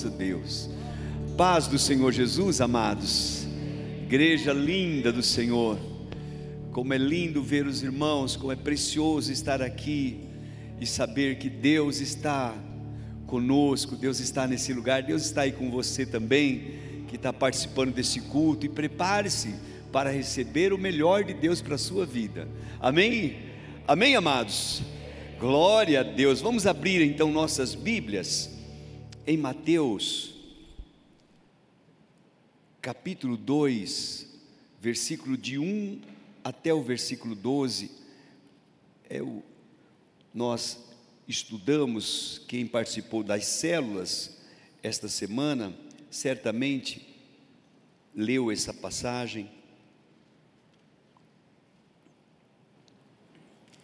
nosso Deus. Paz do Senhor Jesus, amados. Igreja linda do Senhor. Como é lindo ver os irmãos, como é precioso estar aqui e saber que Deus está conosco, Deus está nesse lugar, Deus está aí com você também, que está participando desse culto, e prepare-se para receber o melhor de Deus para a sua vida. Amém? Amém, amados? Glória a Deus. Vamos abrir então nossas Bíblias em Mateus, capítulo 2, versículo de 1 até o versículo 12. É o, nós estudamos, quem participou das células esta semana, certamente leu essa passagem,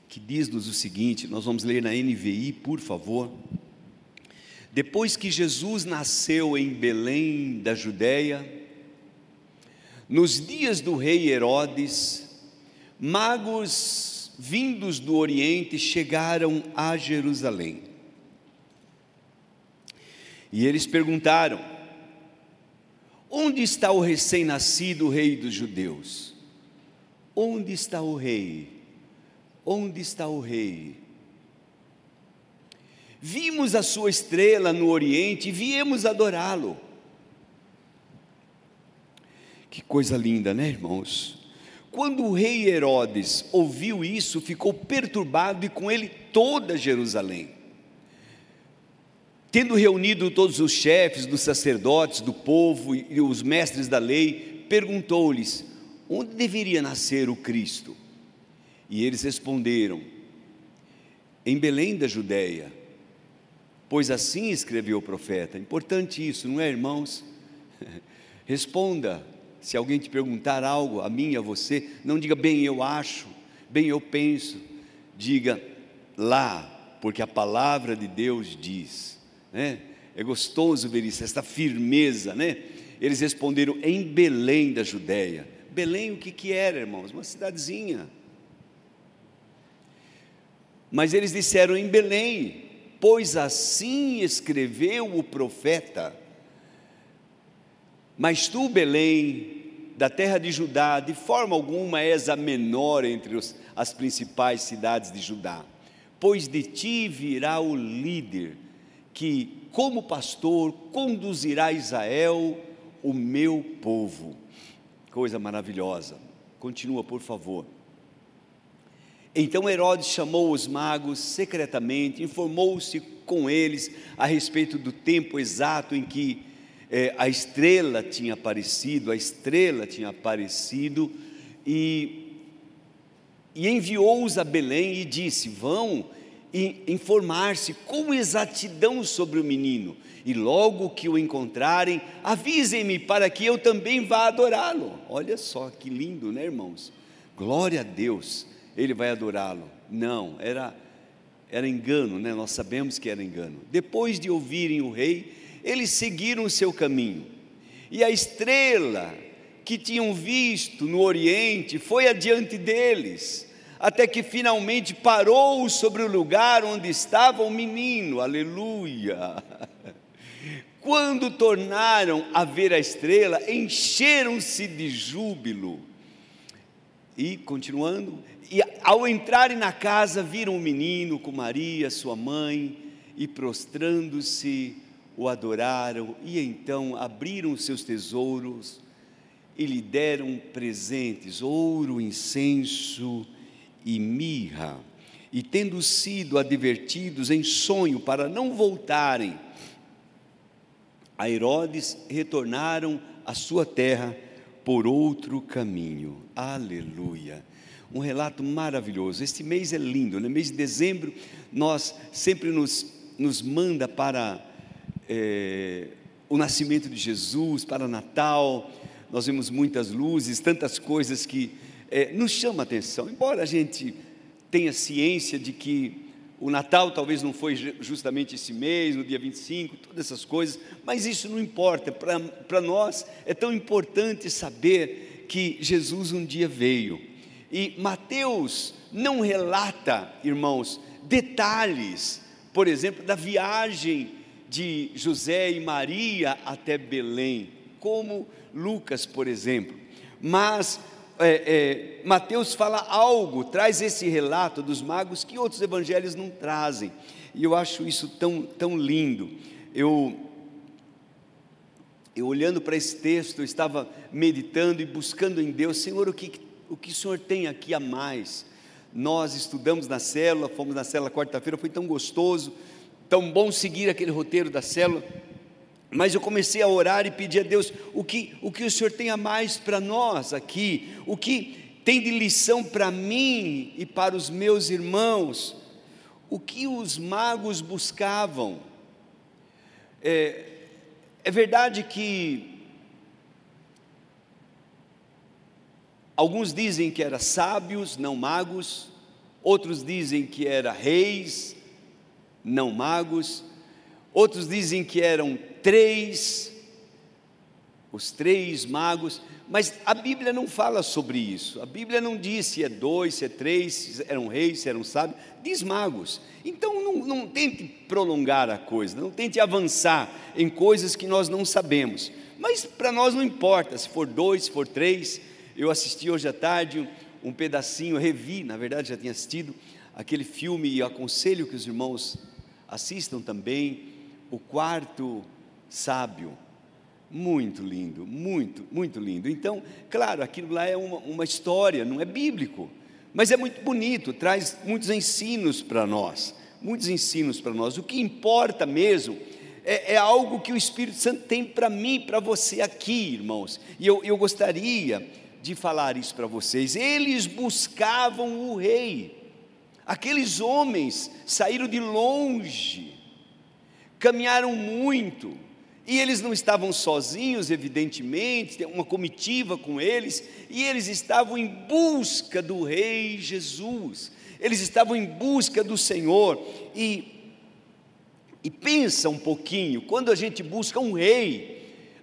que diz-nos o seguinte: nós vamos ler na NVI, por favor. Depois que Jesus nasceu em Belém da Judéia, nos dias do rei Herodes, magos vindos do Oriente, chegaram a Jerusalém. E eles perguntaram: Onde está o recém-nascido rei dos judeus? Onde está o rei? Onde está o rei? Vimos a sua estrela no Oriente e viemos adorá-lo. Que coisa linda, né, irmãos? Quando o rei Herodes ouviu isso, ficou perturbado e com ele toda Jerusalém. Tendo reunido todos os chefes dos sacerdotes, do povo e os mestres da lei, perguntou-lhes: onde deveria nascer o Cristo? E eles responderam: em Belém da Judéia, pois assim escreveu o profeta. Importante isso, não é, irmãos? Responda se alguém te perguntar algo, a mim, a você, não diga bem eu acho, bem eu penso, diga lá, porque a palavra de Deus diz, né? É gostoso ver isso, esta firmeza, né? Eles responderam em Belém da Judéia. Belém o que que era, irmãos? Uma cidadezinha. Mas eles disseram em Belém, pois assim escreveu o profeta. Mas tu, Belém, da terra de Judá, de forma alguma és a menor entre os, as principais cidades de Judá, pois de ti virá o líder, que, como pastor, conduzirá Israel, o meu povo. Coisa maravilhosa. Continua, por favor. Então Herodes chamou os magos secretamente, informou-se com eles a respeito do tempo exato em que é, a estrela tinha aparecido, a estrela tinha aparecido, e, e enviou-os a Belém e disse: Vão informar-se com exatidão sobre o menino, e logo que o encontrarem, avisem-me para que eu também vá adorá-lo. Olha só que lindo, né, irmãos? Glória a Deus, ele vai adorá-lo. Não, era era engano, né? Nós sabemos que era engano. Depois de ouvirem o rei, eles seguiram o seu caminho. E a estrela que tinham visto no Oriente foi adiante deles, até que finalmente parou sobre o lugar onde estava o menino. Aleluia! Quando tornaram a ver a estrela, encheram-se de júbilo. E continuando, e ao entrarem na casa, viram o menino com Maria, sua mãe, e prostrando-se, o adoraram e então abriram seus tesouros e lhe deram presentes, ouro, incenso e mirra. E tendo sido advertidos em sonho para não voltarem a Herodes, retornaram à sua terra por outro caminho. Aleluia. Um relato maravilhoso. Este mês é lindo, no né? mês de dezembro, nós sempre nos, nos manda para é, o nascimento de Jesus, para Natal, nós vemos muitas luzes, tantas coisas que é, nos chamam a atenção, embora a gente tenha ciência de que o Natal talvez não foi justamente esse mês, no dia 25, todas essas coisas, mas isso não importa, para nós é tão importante saber que Jesus um dia veio. E Mateus não relata, irmãos, detalhes, por exemplo, da viagem de José e Maria até Belém, como Lucas, por exemplo. Mas é, é, Mateus fala algo, traz esse relato dos magos que outros evangelhos não trazem. E eu acho isso tão, tão lindo. Eu, eu olhando para esse texto, eu estava meditando e buscando em Deus, Senhor, o que, o que o Senhor tem aqui a mais? Nós estudamos na célula, fomos na célula quarta-feira, foi tão gostoso, tão bom seguir aquele roteiro da célula. Mas eu comecei a orar e pedir a Deus o que, o que o Senhor tem a mais para nós aqui, o que tem de lição para mim e para os meus irmãos, o que os magos buscavam. É, é verdade que alguns dizem que eram sábios, não magos, outros dizem que eram reis, não magos, outros dizem que eram três, os três magos, mas a Bíblia não fala sobre isso. A Bíblia não diz se é dois, se é três, se eram reis, se eram sábios, diz magos. Então não, não tente prolongar a coisa, não tente avançar em coisas que nós não sabemos. Mas para nós não importa, se for dois, se for três. Eu assisti hoje à tarde um, pedacinho, revi, na verdade já tinha assistido aquele filme e aconselho que os irmãos assistam também, o quarto sábio. Muito lindo, muito, muito lindo. Então, claro, aquilo lá é uma, uma história, não é bíblico, mas é muito bonito, traz muitos ensinos para nós, muitos ensinos para nós. O que importa mesmo é, é, algo que o Espírito Santo tem para mim, para você aqui, irmãos. E eu, eu gostaria de falar isso para vocês. Eles buscavam o rei, aqueles homens saíram de longe, caminharam muito, e eles não estavam sozinhos, evidentemente, tem uma comitiva com eles, e eles estavam em busca do Rei Jesus, eles estavam em busca do Senhor, e, e pensa um pouquinho, quando a gente busca um rei,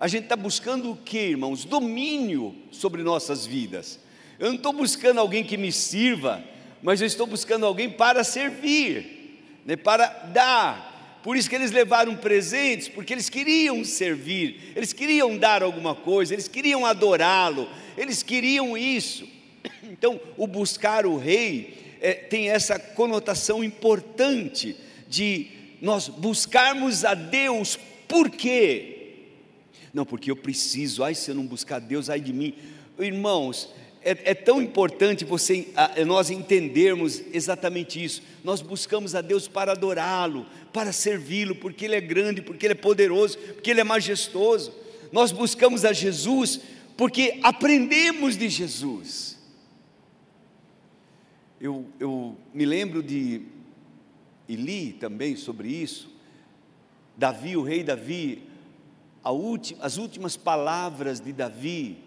a gente está buscando o que, irmãos? Domínio sobre nossas vidas. Eu não estou buscando alguém que me sirva, mas eu estou buscando alguém para servir, né, para dar, por isso que eles levaram presentes, porque eles queriam servir, eles queriam dar alguma coisa, eles queriam adorá-lo, eles queriam isso. Então, o buscar o rei é, tem essa conotação importante de nós buscarmos a Deus, por quê? Não, porque eu preciso, ai, se eu não buscar Deus, ai de mim. Irmãos, é, é, tão importante você, nós entendermos exatamente isso. Nós buscamos a Deus para adorá-lo, para servi-lo, porque Ele é grande, porque Ele é poderoso, porque Ele é majestoso. Nós buscamos a Jesus porque aprendemos de Jesus. Eu, eu me lembro de, e li também sobre isso, Davi, o rei Davi, última, as últimas palavras de Davi,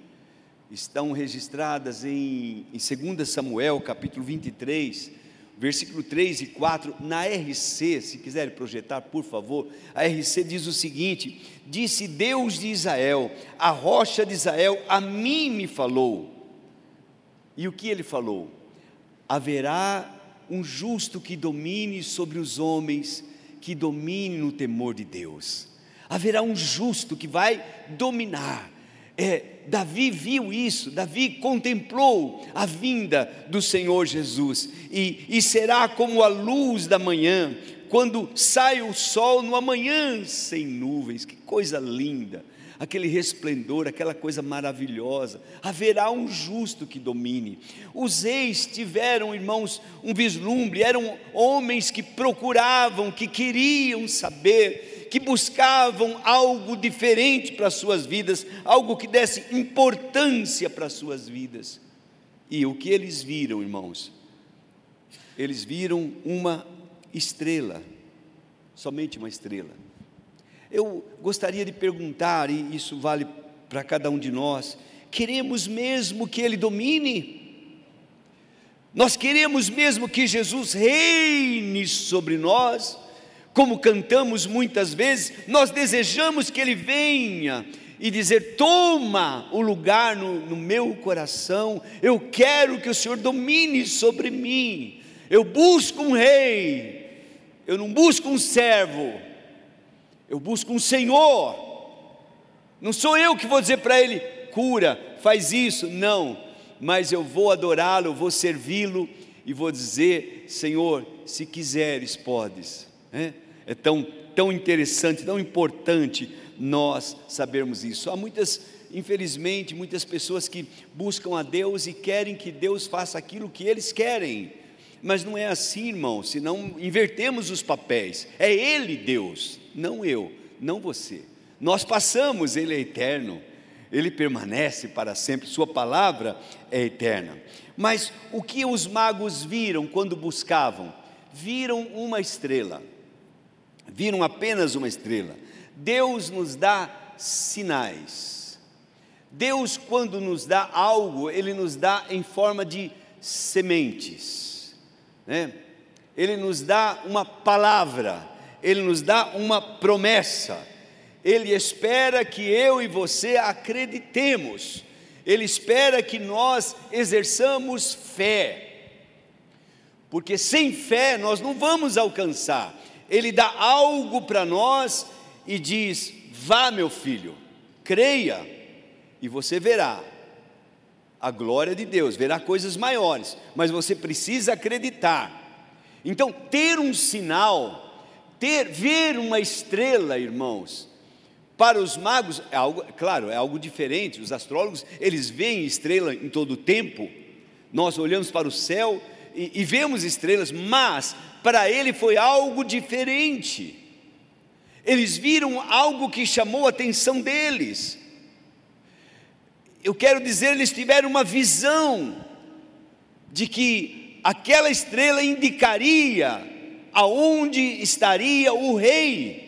estão registradas em, em 2 Samuel, capítulo 23, versículo 3 e 4, na RC, se quiserem projetar, por favor, a RC diz o seguinte: Disse Deus de Israel, a rocha de Israel, a mim me falou. E o que ele falou? Haverá um justo que domine sobre os homens, que domine no temor de Deus. Haverá um justo que vai dominar é, Davi viu isso, Davi contemplou a vinda do Senhor Jesus, e, e será como a luz da manhã, quando sai o sol no amanhã sem nuvens, que coisa linda, aquele resplendor, aquela coisa maravilhosa. Haverá um justo que domine. Os reis tiveram, irmãos, um vislumbre, eram homens que procuravam, que queriam saber que buscavam algo diferente para as suas vidas, algo que desse importância para as suas vidas. E o que eles viram, irmãos? Eles viram uma estrela, somente uma estrela. Eu gostaria de perguntar, e isso vale para cada um de nós: queremos mesmo que Ele domine? Nós queremos mesmo que Jesus reine sobre nós? Como cantamos muitas vezes, nós desejamos que Ele venha e dizer: toma o lugar no, no, meu coração, eu quero que o Senhor domine sobre mim. Eu busco um rei, eu não busco um servo, Eu busco um Senhor. Não sou eu que vou dizer para ele, cura, faz isso. Não, mas eu vou adorá-lo, vou servi-lo e vou dizer, Senhor, se quiseres, podes. É, é tão, tão interessante, tão importante nós sabermos isso. Há muitas, infelizmente, muitas pessoas que buscam a Deus e querem que Deus faça aquilo que eles querem. Mas não é assim, irmão, senão invertemos os papéis. É Ele Deus, não eu, não você. Nós passamos, Ele é eterno, Ele permanece para sempre, Sua palavra é eterna. Mas o que os magos viram quando buscavam? Viram uma estrela, viram apenas uma estrela. Deus nos dá sinais. Deus, quando nos dá algo, Ele nos dá em forma de sementes, né? Ele nos dá uma palavra, Ele nos dá uma promessa, Ele espera que eu e você acreditemos, Ele espera que nós exerçamos fé, porque sem fé nós não vamos alcançar, Ele dá algo para nós e diz: Vá, meu filho, creia, e você verá a glória de Deus, verá coisas maiores, mas você precisa acreditar. Então, ter um sinal, ter, ver uma estrela, irmãos, para os magos é algo, claro, é algo diferente. Os astrólogos, eles veem estrela em todo o tempo. Nós olhamos para o céu e, e vemos estrelas, mas para ele foi algo diferente eles viram algo que chamou a atenção deles. Eu quero dizer, eles tiveram uma visão de que aquela estrela indicaria aonde estaria o rei.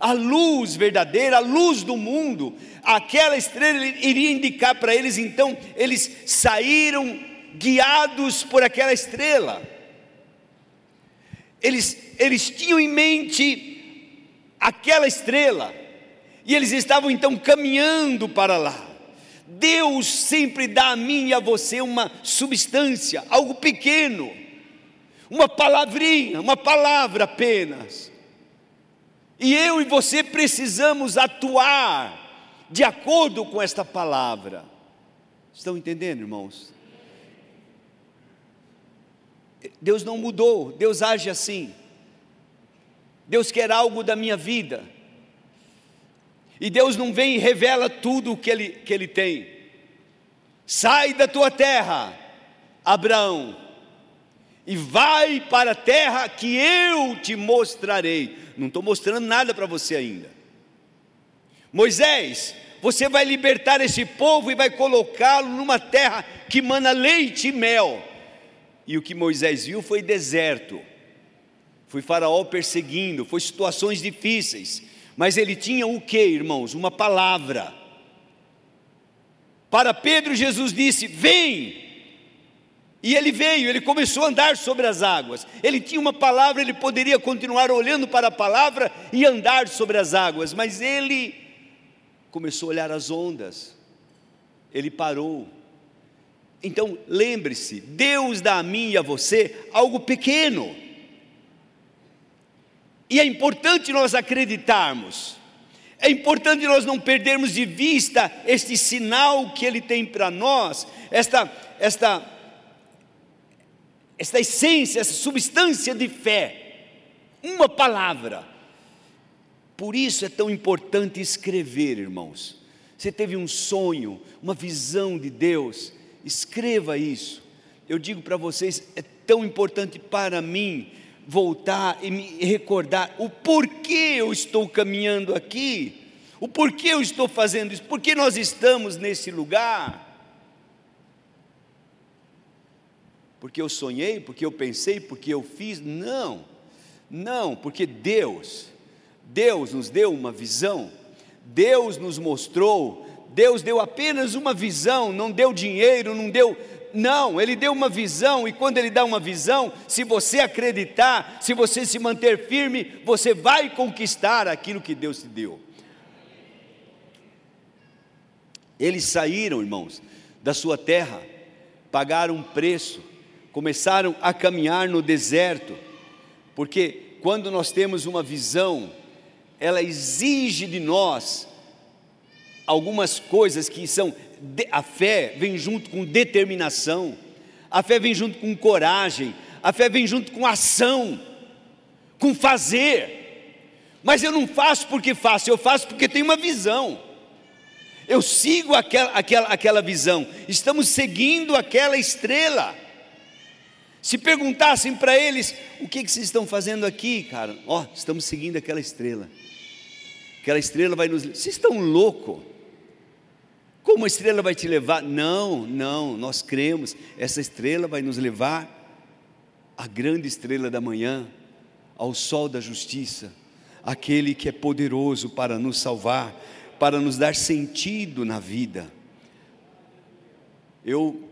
A luz verdadeira, a luz do mundo, aquela estrela iria indicar para eles, então eles saíram guiados por aquela estrela. Eles, eles tinham em mente aquela estrela, e eles estavam então caminhando para lá. Deus sempre dá a mim e a você uma substância, algo pequeno, uma palavrinha, uma palavra apenas. E eu e você precisamos atuar de acordo com esta palavra. Estão entendendo, irmãos? Deus não mudou, Deus age assim. Deus quer algo da minha vida. E Deus não vem e revela tudo o que ele, que ele tem. Sai da tua terra, Abraão, e vai para a terra que eu te mostrarei. Não estou mostrando nada para você ainda. Moisés, você vai libertar esse povo e vai colocá-lo numa terra que mana leite e mel. E o que Moisés viu foi deserto foi Faraó perseguindo, foi situações difíceis, mas ele tinha o que, irmãos? Uma palavra. Para Pedro, Jesus disse: Vem! E ele veio, ele começou a andar sobre as águas. Ele tinha uma palavra, ele poderia continuar olhando para a palavra e andar sobre as águas, mas ele começou a olhar as ondas. Ele parou. Então, lembre-se, Deus dá a mim e a você algo pequeno e é importante nós acreditarmos, é importante nós não perdermos de vista este sinal que Ele tem para nós, esta, esta, esta essência, essa substância de fé, uma palavra. Por isso é tão importante escrever, irmãos. Você teve um sonho, uma visão de Deus, escreva isso. Eu digo para vocês, é tão importante para mim voltar e me recordar o porquê eu estou caminhando aqui, o porquê eu estou fazendo isso, porquê nós estamos nesse lugar. Porque eu sonhei, porque eu pensei, porque eu fiz? Não, não, porque Deus, Deus nos deu uma visão, Deus nos mostrou, Deus deu apenas uma visão, não deu dinheiro, não deu não, ele deu uma visão, e quando ele dá uma visão, se você acreditar, se você se manter firme, você vai conquistar aquilo que Deus te deu. Eles saíram, irmãos, da sua terra, pagaram um preço, começaram a caminhar no deserto, porque quando nós temos uma visão, ela exige de nós algumas coisas que são a fé vem junto com determinação, a fé vem junto com coragem, a fé vem junto com ação, com fazer. Mas eu não faço porque faço, eu faço porque tenho uma visão. Eu sigo aquela, aquela, aquela visão, estamos seguindo aquela estrela. Se perguntassem para eles, o que, que vocês estão fazendo aqui, cara? Ó, oh, estamos seguindo aquela estrela. Aquela estrela vai nos. Vocês estão loucos? Como a estrela vai te levar? Não, não, nós cremos, essa estrela vai nos levar à grande estrela da manhã, ao sol da justiça, aquele que é poderoso para nos salvar, para nos dar sentido na vida. Eu,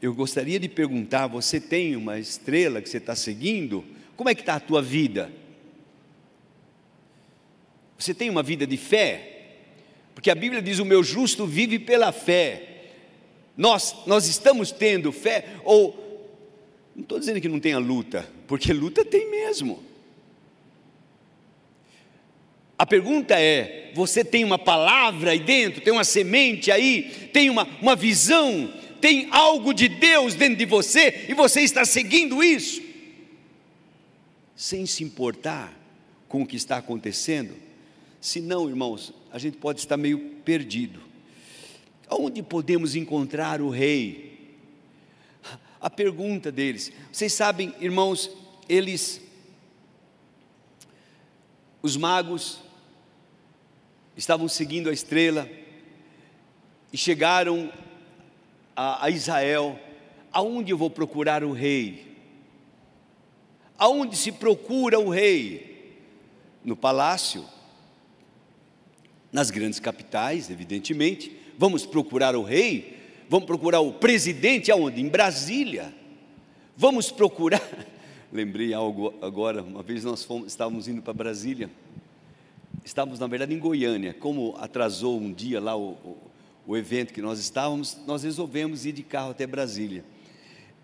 eu gostaria de perguntar: você tem uma estrela que você está seguindo? Como é que está a tua vida? Você tem uma vida de fé? Porque a Bíblia diz: o meu justo vive pela fé. Nós, nós estamos tendo fé, ou, não estou dizendo que não tenha luta, porque luta tem mesmo. A pergunta é: você tem uma palavra aí dentro, tem uma semente aí, tem uma, uma visão, tem algo de Deus dentro de você e você está seguindo isso, sem se importar com o que está acontecendo? Se não, irmãos, a gente pode estar meio perdido. Onde podemos encontrar o rei? A pergunta deles, vocês sabem, irmãos, eles, os magos, estavam seguindo a estrela e chegaram a, a Israel. Aonde eu vou procurar o rei? Aonde se procura o rei? No palácio nas grandes capitais, evidentemente. Vamos procurar o rei, vamos procurar o presidente aonde? Em Brasília. Vamos procurar. Lembrei algo agora, uma vez nós fomos, estávamos indo para Brasília. Estávamos, na verdade, em Goiânia. Como atrasou um dia lá o, o, o evento que nós estávamos, nós resolvemos ir de carro até Brasília.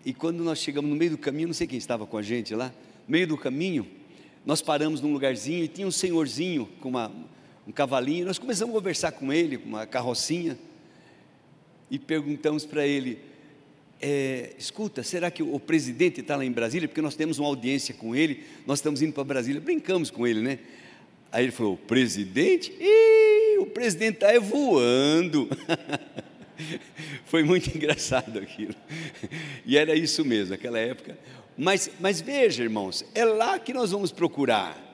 E quando nós chegamos no meio do caminho, não sei quem estava com a gente lá, no meio do caminho, nós paramos num lugarzinho e tinha um senhorzinho com uma, um cavalinho. Nós começamos a conversar com ele, com uma carrocinha, e perguntamos para ele: é, escuta, será que o presidente está lá em Brasília? Porque nós temos uma audiência com ele, nós estamos indo para Brasília, brincamos com ele, né? Aí ele falou: presidente? Ih, o presidente está voando. Foi muito engraçado aquilo. E era isso mesmo, aquela época. Mas, mas veja, irmãos, é lá que nós vamos procurar.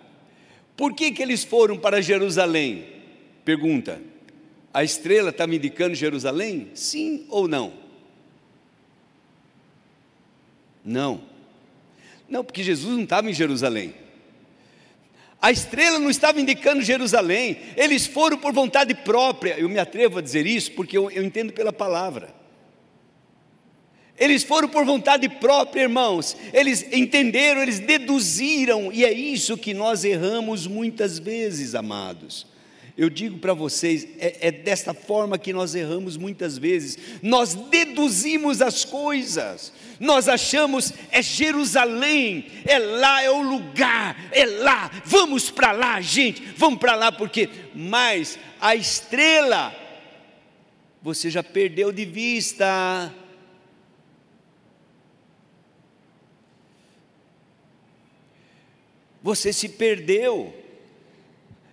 Por que, que eles foram para Jerusalém? Pergunta. A estrela está me indicando Jerusalém? Sim ou não? Não. Não, porque Jesus não estava em Jerusalém. A estrela não estava indicando Jerusalém. Eles foram por vontade própria. Eu me atrevo a dizer isso porque eu, eu entendo pela palavra. Eles foram por vontade própria, irmãos. Eles entenderam, eles deduziram, e é isso que nós erramos muitas vezes, amados. Eu digo para vocês, é, é desta forma que nós erramos muitas vezes. Nós deduzimos as coisas, nós achamos é Jerusalém, é lá, é o lugar, é lá, vamos para lá, gente, vamos para lá, porque, mas a estrela, você já perdeu de vista. Você se perdeu.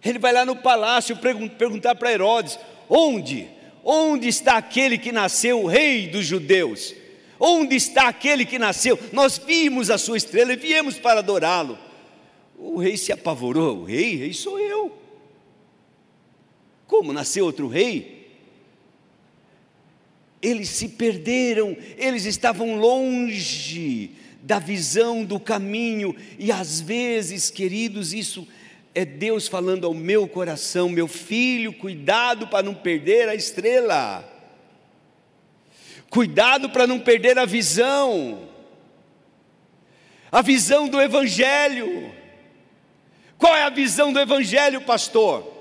Ele vai lá no palácio perguntar para Herodes: onde? Onde está aquele que nasceu, rei dos judeus? Onde está aquele que nasceu? Nós vimos a sua estrela e viemos para adorá-lo. O rei se apavorou: o rei, rei sou eu. Como nasceu outro rei? Eles se perderam, eles estavam longe da visão do caminho, e às vezes, queridos, isso é Deus falando ao meu coração, meu filho, cuidado para não perder a estrela, cuidado para não perder a visão, a visão do Evangelho. Qual é a visão do Evangelho, pastor?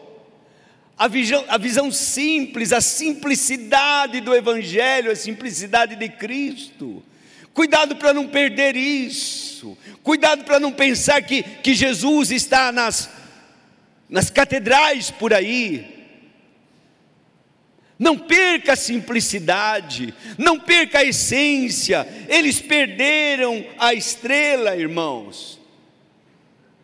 A visão, a visão simples, a simplicidade do Evangelho, a simplicidade de Cristo. Cuidado para não perder isso. Cuidado para não pensar que, que Jesus está nas nas catedrais por aí. Não perca a simplicidade, não perca a essência. Eles perderam a estrela, irmãos.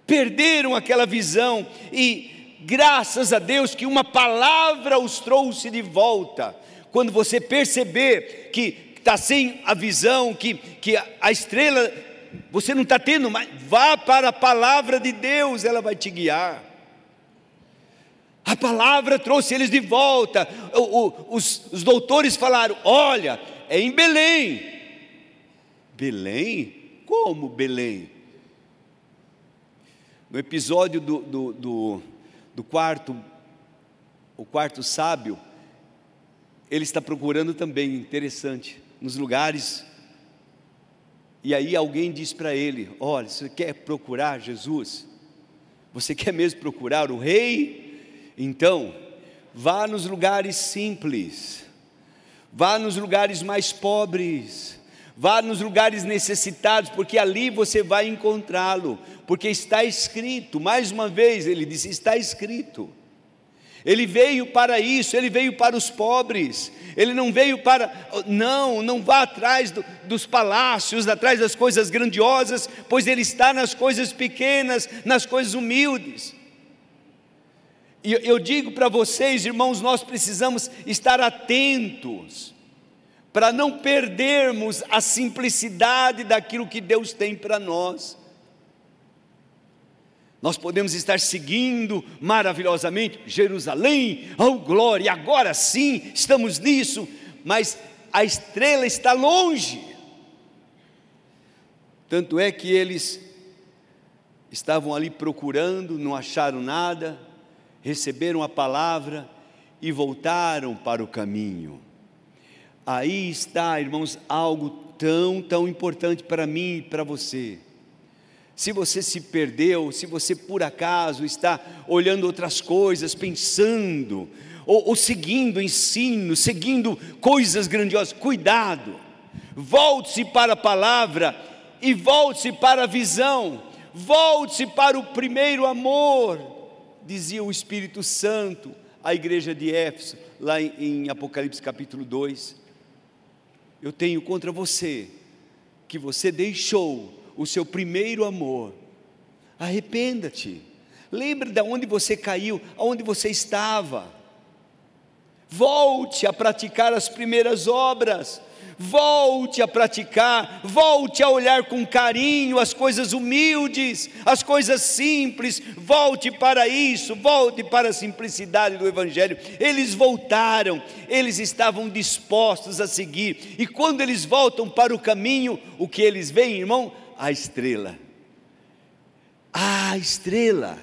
Perderam aquela visão e graças a Deus que uma palavra os trouxe de volta. Quando você perceber que está sem a visão, que, que a, estrela você não está tendo mais, vá para a palavra de Deus, ela vai te guiar. A palavra trouxe eles de volta. O, o, os, os doutores falaram: olha, é em Belém. Belém? Como Belém? No episódio do, do, do, do quarto, o quarto sábio, ele está procurando também, interessante nos lugares. E aí alguém diz para ele: Olha, você quer procurar Jesus? Você quer mesmo procurar o Rei? Então, vá nos lugares simples, vá nos lugares mais pobres, vá nos lugares necessitados, porque ali você vai encontrá-lo, porque está escrito, mais uma vez ele disse: está escrito. Ele veio para isso, ele veio para os pobres, ele não veio para. Não, não vá atrás do, dos palácios, atrás das coisas grandiosas, pois ele está nas coisas pequenas, nas coisas humildes. E eu digo para vocês, irmãos, nós precisamos estar atentos, para não perdermos a simplicidade daquilo que Deus tem para nós. Nós podemos estar seguindo maravilhosamente Jerusalém, oh glória, agora sim estamos nisso, mas a estrela está longe. Tanto é que eles estavam ali procurando, não acharam nada, receberam a palavra e voltaram para o caminho. Aí está, irmãos, algo tão, tão importante para mim e para você se você se perdeu, se você por acaso está olhando outras coisas, pensando, ou, ou seguindo ensino, seguindo coisas grandiosas, cuidado, volte-se para a palavra e volte-se para a visão, volte-se para o primeiro amor, dizia o Espírito Santo à igreja de Éfeso, lá em, em Apocalipse capítulo 2. Eu tenho contra você que você deixou o seu primeiro amor. Arrependa-te. Lembre de onde você caiu, aonde você estava. Volte a praticar as primeiras obras. Volte a praticar, volte a olhar com carinho as coisas humildes, as coisas simples, volte para isso, volte para a simplicidade do Evangelho. Eles voltaram, eles estavam dispostos a seguir, e quando eles voltam para o caminho, o que eles veem, irmão? A estrela. A estrela.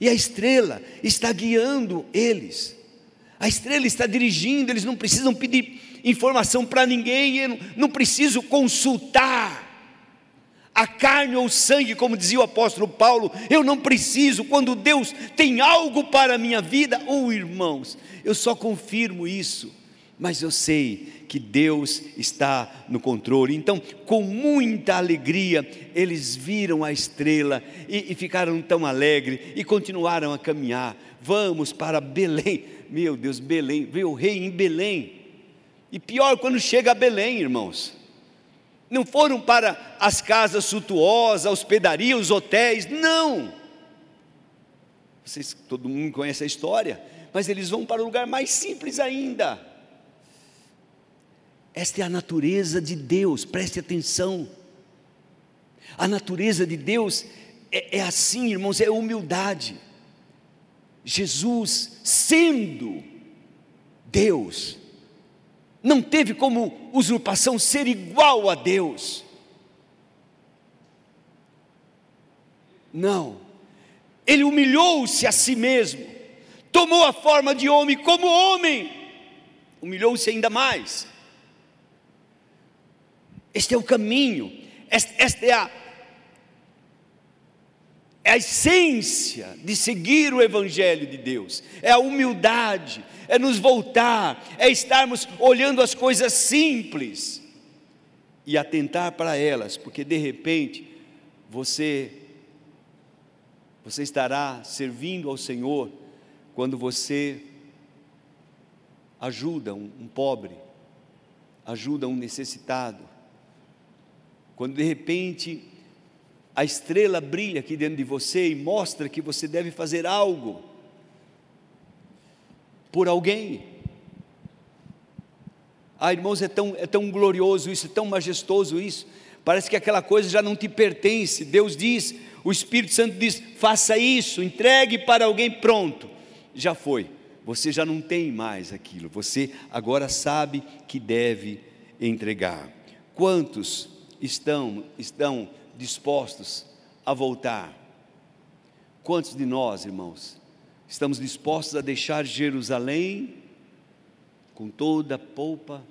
E a estrela está guiando eles. A estrela está dirigindo, eles não precisam pedir informação para ninguém, eu não, preciso consultar a carne ou o sangue, como dizia o apóstolo Paulo, eu não preciso, quando Deus tem algo para a minha vida, ou oh, irmãos, eu só confirmo isso mas eu sei que Deus está no controle. Então, com muita alegria, eles viram a estrela e, e, ficaram tão alegres e continuaram a caminhar. Vamos para Belém, meu Deus, Belém, veio o rei em Belém. E pior quando chega a Belém, irmãos. Não foram para as casas suntuosas, hospedaria, os hotéis, não. Vocês, todo mundo conhece a história, mas eles vão para o lugar mais simples ainda esta é a natureza de Deus, preste atenção. A natureza de Deus é, é assim, irmãos, é humildade. Jesus, sendo Deus, não teve como usurpação ser igual a Deus. Não, ele humilhou-se a si mesmo, tomou a forma de homem como homem, humilhou-se ainda mais este é o caminho, esta é a, é a essência de seguir o Evangelho de Deus, é a humildade, é nos voltar, é estarmos olhando as coisas simples e atentar para elas, porque de repente você Você estará servindo ao Senhor quando você ajuda um, um pobre, ajuda um necessitado. Quando de repente a estrela brilha aqui dentro de você e mostra que você deve fazer algo por alguém. Ah, irmãos, é tão, é tão glorioso isso, é tão majestoso isso. Parece que aquela coisa já não te pertence. Deus diz, o Espírito Santo diz: faça isso, entregue para alguém pronto. Já foi, você já não tem mais aquilo, você agora sabe que deve entregar. Quantos estão, estão dispostos a voltar? Quantos de nós, irmãos, estamos dispostos a deixar Jerusalém com toda a polpa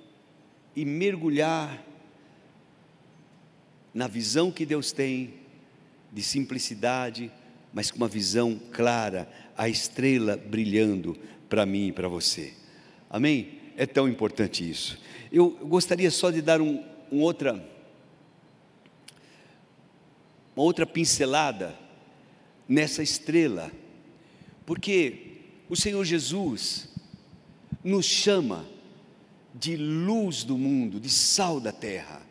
e mergulhar na visão que Deus tem de simplicidade, mas com uma visão clara, a estrela brilhando para mim e para você. Amém? É tão importante isso. Eu gostaria só de dar um, um outra, uma outra pincelada nessa estrela, porque o Senhor Jesus nos chama de luz do mundo, de sal da terra.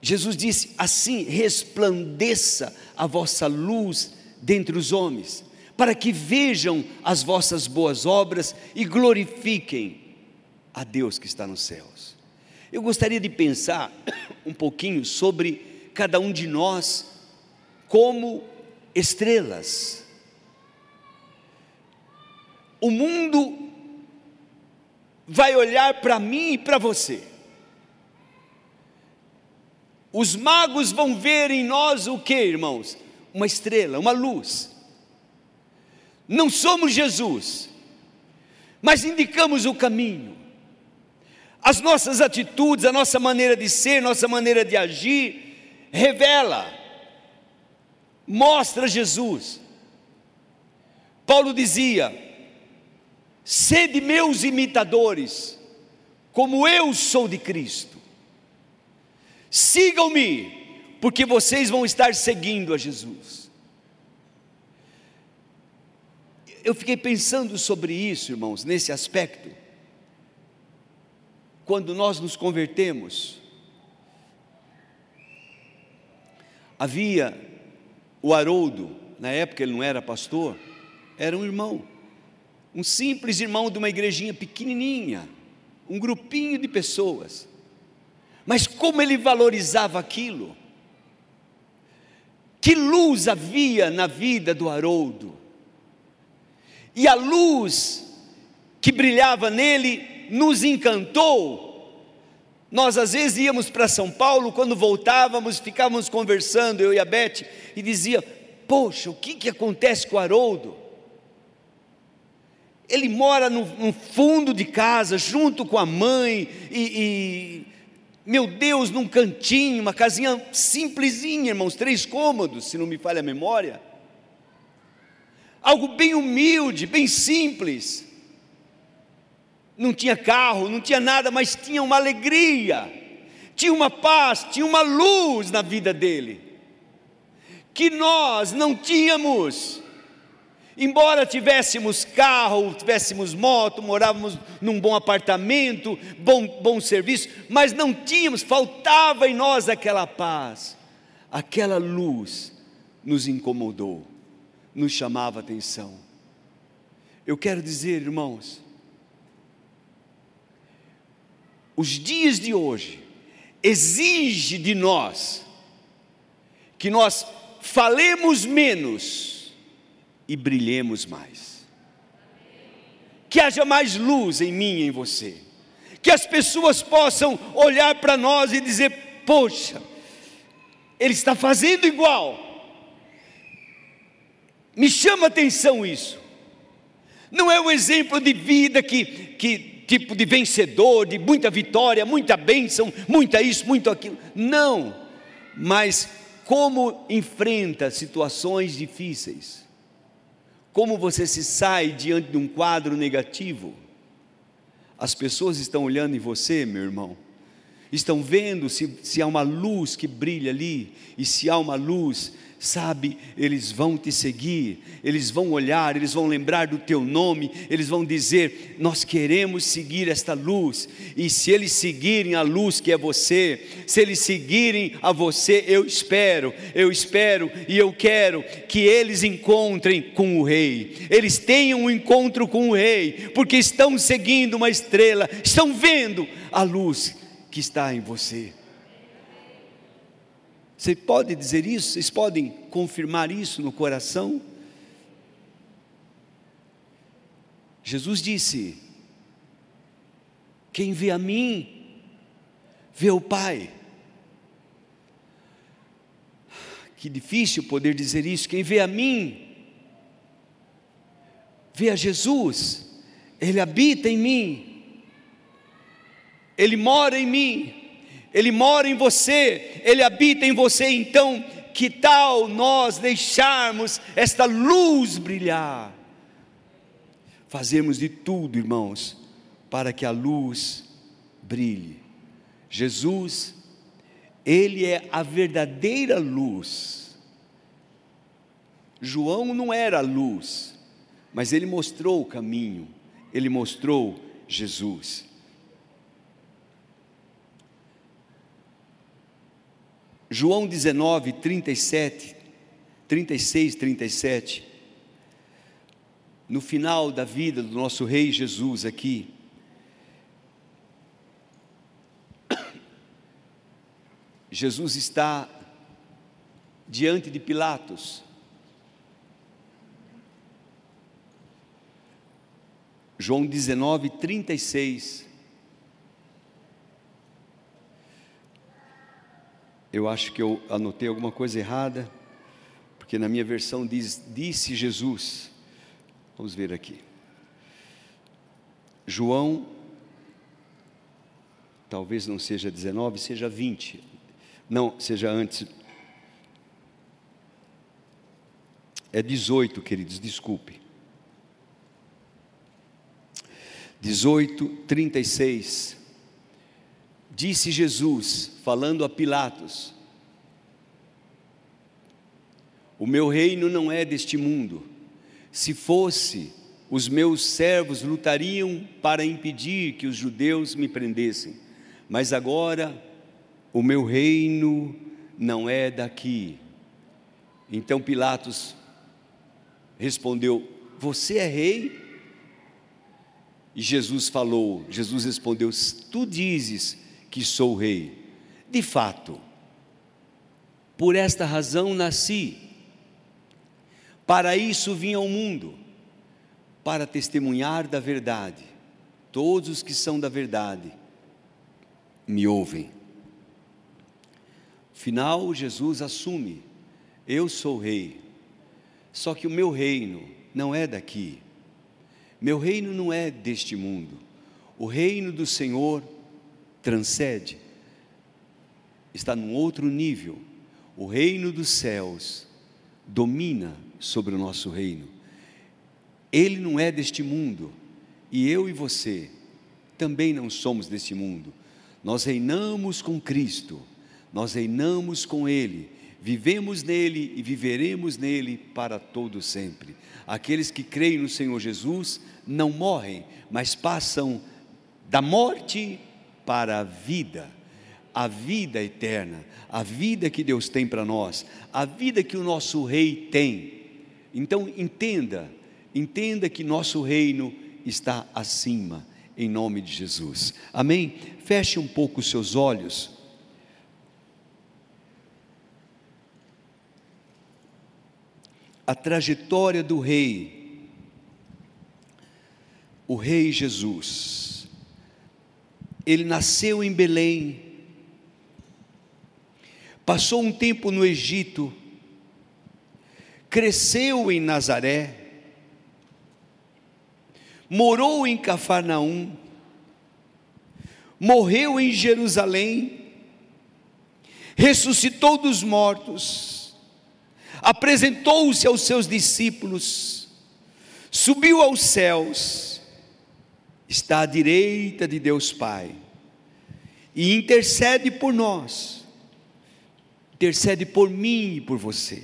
Jesus disse: assim resplandeça a vossa luz dentre os homens, para que vejam as vossas boas obras e glorifiquem a Deus que está nos céus. Eu gostaria de pensar um pouquinho sobre cada um de nós como estrelas. O mundo vai olhar para mim e para você os magos vão ver em nós o que, irmãos? Uma estrela, uma luz. Não somos Jesus, mas indicamos o caminho. As nossas atitudes, a nossa maneira de ser, nossa maneira de agir, revela, mostra Jesus. Paulo dizia: sede meus imitadores, como eu sou de Cristo. Sigam-me, porque vocês vão estar seguindo a Jesus. Eu fiquei pensando sobre isso, irmãos, nesse aspecto. Quando nós nos convertemos, havia o Haroldo, na época ele não era pastor, era um irmão, um simples irmão de uma igrejinha pequenininha, um grupinho de pessoas. Mas como ele valorizava aquilo? Que luz havia na vida do Haroldo? E a luz que brilhava nele nos encantou. Nós às vezes íamos para São Paulo, quando voltávamos, ficávamos conversando, eu e a Beth, e dizia: Poxa, o que, que acontece com o Haroldo? Ele mora no, no, fundo de casa, junto com a mãe, e, e meu Deus, num cantinho, uma casinha simplesinha, irmãos, três cômodos, se não me falha a memória. Algo bem humilde, bem simples. Não tinha carro, não tinha nada, mas tinha uma alegria, tinha uma paz, tinha uma luz na vida dele, que nós não tínhamos. Embora tivéssemos carro, tivéssemos moto, morávamos num bom apartamento, bom, bom serviço, mas não tínhamos, faltava em nós aquela paz, aquela luz nos incomodou, nos chamava atenção. Eu quero dizer, irmãos, os dias de hoje exige de nós que nós falemos menos e brilhemos mais. Que haja mais luz em mim e em você. Que as pessoas possam olhar para nós e dizer: Poxa, ele está fazendo igual. Me chama atenção isso. Não é o exemplo de vida que, que tipo de vencedor, de muita vitória, muita bênção, muita isso, muito aquilo. Não, mas como enfrenta situações difíceis como você se sai diante de um quadro negativo? As pessoas estão olhando em você, meu irmão, estão vendo se, se há uma luz que brilha ali, e se há uma luz sabe, eles vão te seguir, eles vão olhar, eles vão lembrar do teu nome, eles vão dizer: Nós queremos seguir esta luz, e se eles seguirem a luz que é você, se eles seguirem a você, eu espero, eu espero e eu quero que eles encontrem com o Rei, eles tenham um encontro com o Rei, porque estão seguindo uma estrela, estão vendo a luz que está em você. Você pode dizer isso? Vocês podem confirmar isso no coração? Jesus disse: Quem vê a mim, vê o Pai. Que difícil poder dizer isso. Quem vê a mim, vê a Jesus, Ele habita em mim, Ele mora em mim. Ele mora em você, Ele habita em você, então, que tal nós deixarmos esta luz brilhar? Fazemos de tudo, irmãos, para que a luz brilhe. Jesus, Ele é a verdadeira luz. João não era a luz, mas ele mostrou o caminho, ele mostrou Jesus. João 19, 37, 36, 37. No final da vida do nosso Rei Jesus aqui, Jesus está diante de Pilatos. João 19, 36. Eu acho que eu anotei alguma coisa errada, porque na minha versão diz: Disse Jesus. Vamos ver aqui. João, talvez não seja 19, seja 20. Não, seja antes. É 18, queridos, desculpe. 18, 36. Disse Jesus, falando a Pilatos: O meu reino não é deste mundo. Se fosse, os meus servos lutariam para impedir que os judeus me prendessem. Mas agora, o meu reino não é daqui. Então Pilatos respondeu: Você é rei? E Jesus falou, Jesus respondeu: Tu dizes que sou rei. De fato, por esta razão nasci. Para isso vim ao mundo, para testemunhar da verdade. Todos os que são da verdade me ouvem. Final, Jesus assume: Eu sou rei. Só que o meu reino não é daqui. Meu reino não é deste mundo. O reino do Senhor transcende, está num outro nível. O reino dos céus domina sobre o nosso reino. Ele não é deste mundo, e eu e você também não somos deste mundo. Nós reinamos com Cristo, nós reinamos com Ele, vivemos nele e viveremos nele para todo sempre. Aqueles que creem no Senhor Jesus não morrem, mas passam da morte para a vida, a vida eterna, a vida que Deus tem para nós, a vida que o nosso rei tem. Então entenda, entenda que nosso reino está acima, em nome de Jesus. Amém? Feche um pouco os seus olhos. A trajetória do rei, o rei Jesus ele nasceu em Belém, passou um tempo no Egito, cresceu em Nazaré, morou em Cafarnaum, morreu em Jerusalém, ressuscitou dos mortos, apresentou-se aos seus discípulos, subiu aos céus, está à direita de Deus Pai e intercede por nós, intercede por mim e por você.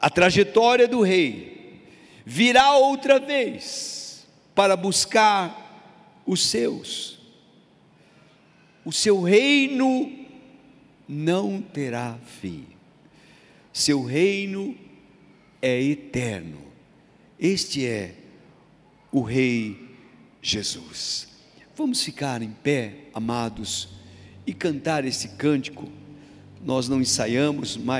A trajetória do rei virá outra vez para buscar os seus. O seu reino não terá fim. Seu reino é eterno. Este é o Rei Jesus. Vamos ficar em pé, amados, e cantar esse cântico. Nós não ensaiamos, mas